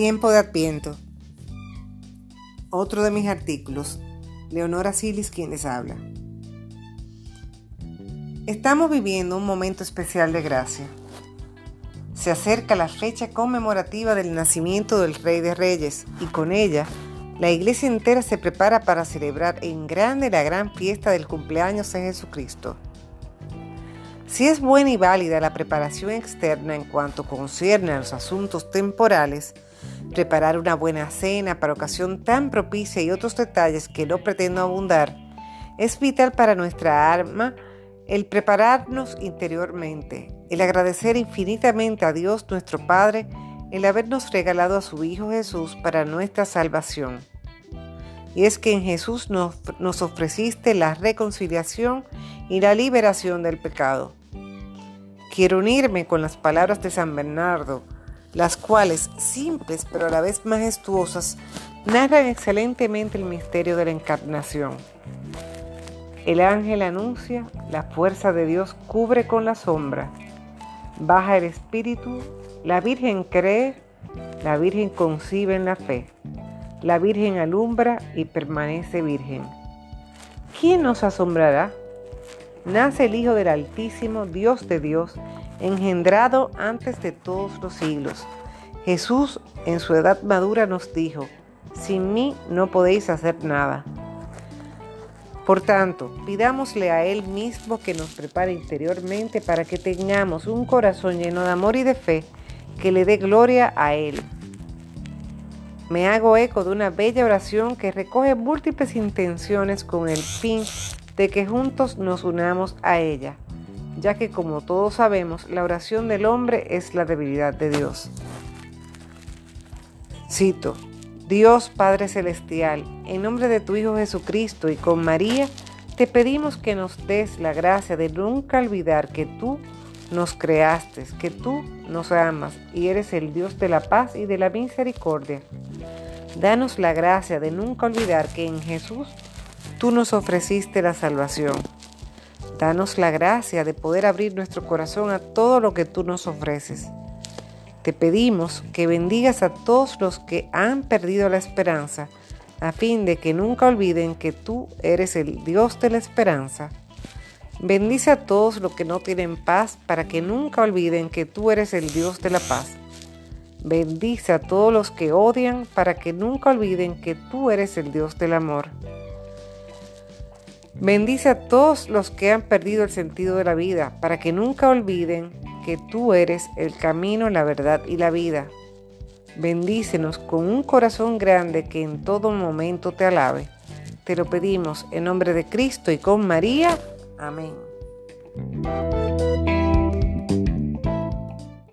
Tiempo de Adviento. Otro de mis artículos. Leonora Silis quien les habla. Estamos viviendo un momento especial de gracia. Se acerca la fecha conmemorativa del nacimiento del Rey de Reyes y con ella la iglesia entera se prepara para celebrar en grande la gran fiesta del cumpleaños de Jesucristo. Si es buena y válida la preparación externa en cuanto concierne a los asuntos temporales, preparar una buena cena para ocasión tan propicia y otros detalles que no pretendo abundar, es vital para nuestra alma el prepararnos interiormente, el agradecer infinitamente a Dios nuestro Padre el habernos regalado a su Hijo Jesús para nuestra salvación. Y es que en Jesús nos, nos ofreciste la reconciliación y la liberación del pecado. Quiero unirme con las palabras de San Bernardo, las cuales, simples pero a la vez majestuosas, narran excelentemente el misterio de la encarnación. El ángel anuncia, la fuerza de Dios cubre con la sombra, baja el espíritu, la Virgen cree, la Virgen concibe en la fe, la Virgen alumbra y permanece virgen. ¿Quién nos asombrará? nace el Hijo del Altísimo, Dios de Dios, engendrado antes de todos los siglos. Jesús en su edad madura nos dijo, sin mí no podéis hacer nada. Por tanto, pidámosle a Él mismo que nos prepare interiormente para que tengamos un corazón lleno de amor y de fe que le dé gloria a Él. Me hago eco de una bella oración que recoge múltiples intenciones con el fin de que juntos nos unamos a ella, ya que como todos sabemos, la oración del hombre es la debilidad de Dios. Cito, Dios Padre Celestial, en nombre de tu Hijo Jesucristo y con María, te pedimos que nos des la gracia de nunca olvidar que tú nos creaste, que tú nos amas y eres el Dios de la paz y de la misericordia. Danos la gracia de nunca olvidar que en Jesús tú nos ofreciste la salvación. Danos la gracia de poder abrir nuestro corazón a todo lo que tú nos ofreces. Te pedimos que bendigas a todos los que han perdido la esperanza, a fin de que nunca olviden que tú eres el Dios de la esperanza. Bendice a todos los que no tienen paz, para que nunca olviden que tú eres el Dios de la paz. Bendice a todos los que odian, para que nunca olviden que tú eres el Dios del amor. Bendice a todos los que han perdido el sentido de la vida, para que nunca olviden que tú eres el camino, la verdad y la vida. Bendícenos con un corazón grande que en todo momento te alabe. Te lo pedimos en nombre de Cristo y con María. Amén.